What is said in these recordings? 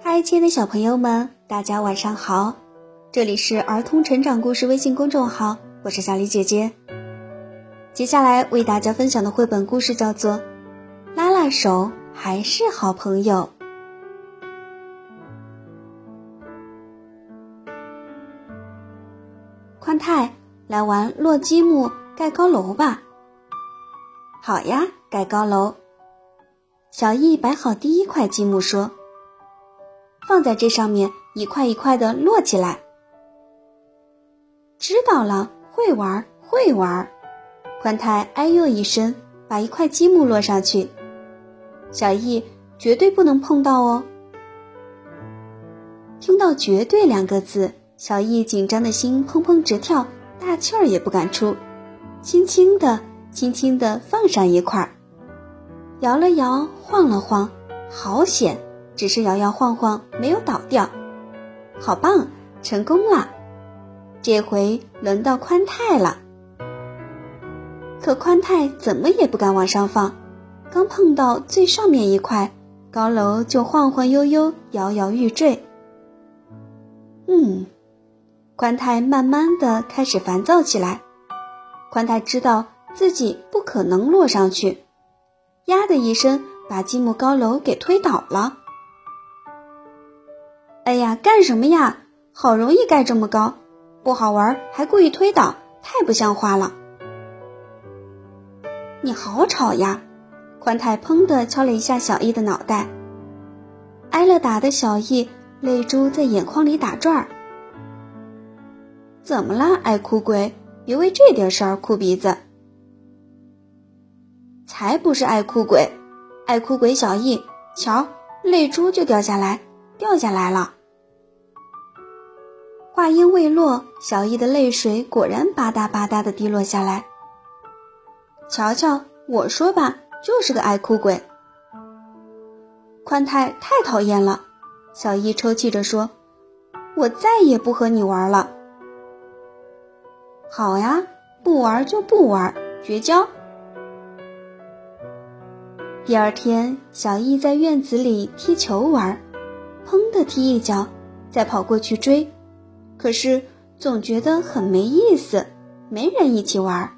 嗨，亲爱的小朋友们，大家晚上好！这里是儿童成长故事微信公众号，我是小李姐姐。接下来为大家分享的绘本故事叫做《拉拉手还是好朋友》。宽太，来玩落积木盖高楼吧！好呀，盖高楼。小易摆好第一块积木，说：“放在这上面，一块一块的摞起来。”知道了，会玩，会玩。宽太哎呦一声，把一块积木摞上去。小易绝对不能碰到哦。听到“绝对”两个字，小易紧张的心砰砰直跳，大气儿也不敢出，轻轻的、轻轻的放上一块，摇了摇，晃了晃，好险，只是摇摇晃晃，没有倒掉，好棒，成功了。这回轮到宽太了。可宽太怎么也不敢往上放，刚碰到最上面一块高楼，就晃晃悠悠、摇摇欲坠。嗯，宽太慢慢的开始烦躁起来。宽太知道自己不可能落上去，呀的一声把积木高楼给推倒了。哎呀，干什么呀？好容易盖这么高，不好玩还故意推倒，太不像话了。你好吵呀！宽太砰的敲了一下小易的脑袋。挨了打的小易泪珠在眼眶里打转儿。怎么啦，爱哭鬼？别为这点事儿哭鼻子。才不是爱哭鬼！爱哭鬼小易，瞧，泪珠就掉下来，掉下来了。话音未落，小易的泪水果然吧嗒吧嗒的滴落下来。瞧瞧，我说吧，就是个爱哭鬼。宽太太讨厌了，小易抽泣着说：“我再也不和你玩了。”好呀，不玩就不玩，绝交。第二天，小易在院子里踢球玩，砰的踢一脚，再跑过去追，可是总觉得很没意思，没人一起玩。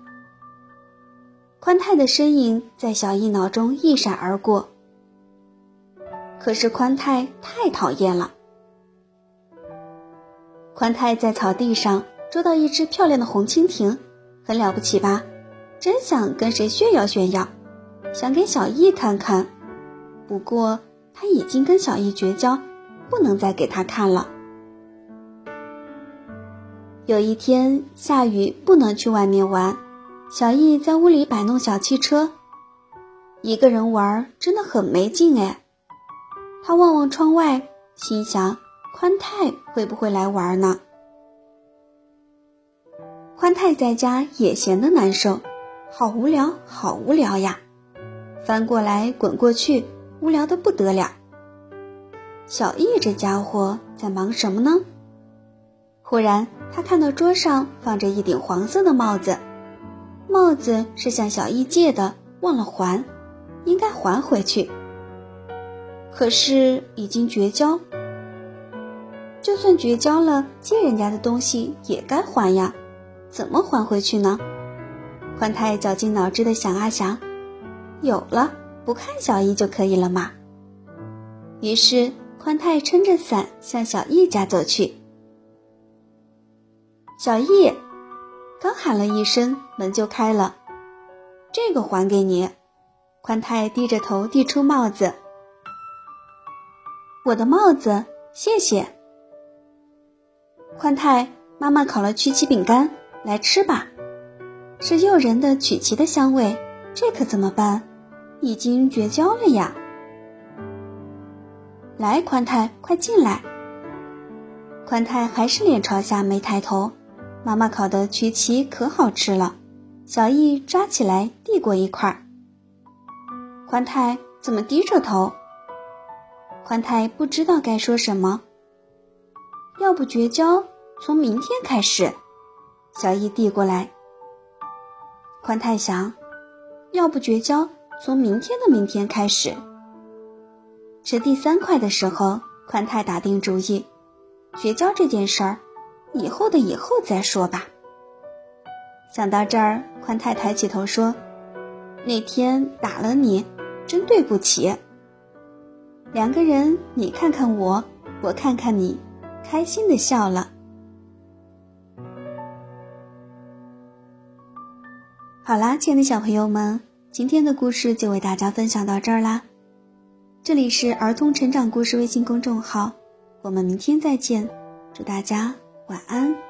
宽太的身影在小易脑中一闪而过，可是宽太太讨厌了。宽太在草地上捉到一只漂亮的红蜻蜓，很了不起吧？真想跟谁炫耀炫耀，想给小易看看。不过他已经跟小易绝交，不能再给他看了。有一天下雨，不能去外面玩。小易在屋里摆弄小汽车，一个人玩真的很没劲哎。他望望窗外，心想：宽太会不会来玩呢？宽太在家也闲得难受，好无聊，好无聊呀！翻过来滚过去，无聊的不得了。小易这家伙在忙什么呢？忽然，他看到桌上放着一顶黄色的帽子。帽子是向小易借的，忘了还，应该还回去。可是已经绝交，就算绝交了，借人家的东西也该还呀，怎么还回去呢？宽太绞尽脑汁的想啊想，有了，不看小易就可以了嘛。于是宽太撑着伞向小易家走去。小易。刚喊了一声，门就开了。这个还给你，宽太低着头递出帽子。我的帽子，谢谢。宽太，妈妈烤了曲奇饼干，来吃吧。是诱人的曲奇的香味，这可怎么办？已经绝交了呀。来，宽太，快进来。宽太还是脸朝下，没抬头。妈妈烤的曲奇可好吃了，小易抓起来递过一块。宽太怎么低着头？宽太不知道该说什么。要不绝交，从明天开始。小易递过来。宽太想，要不绝交，从明天的明天开始。吃第三块的时候，宽太打定主意，绝交这件事儿，以后的以后再说吧。想到这儿，宽太抬起头说：“那天打了你，真对不起。”两个人，你看看我，我看看你，开心的笑了。好啦，亲爱的小朋友们，今天的故事就为大家分享到这儿啦。这里是儿童成长故事微信公众号，我们明天再见，祝大家晚安。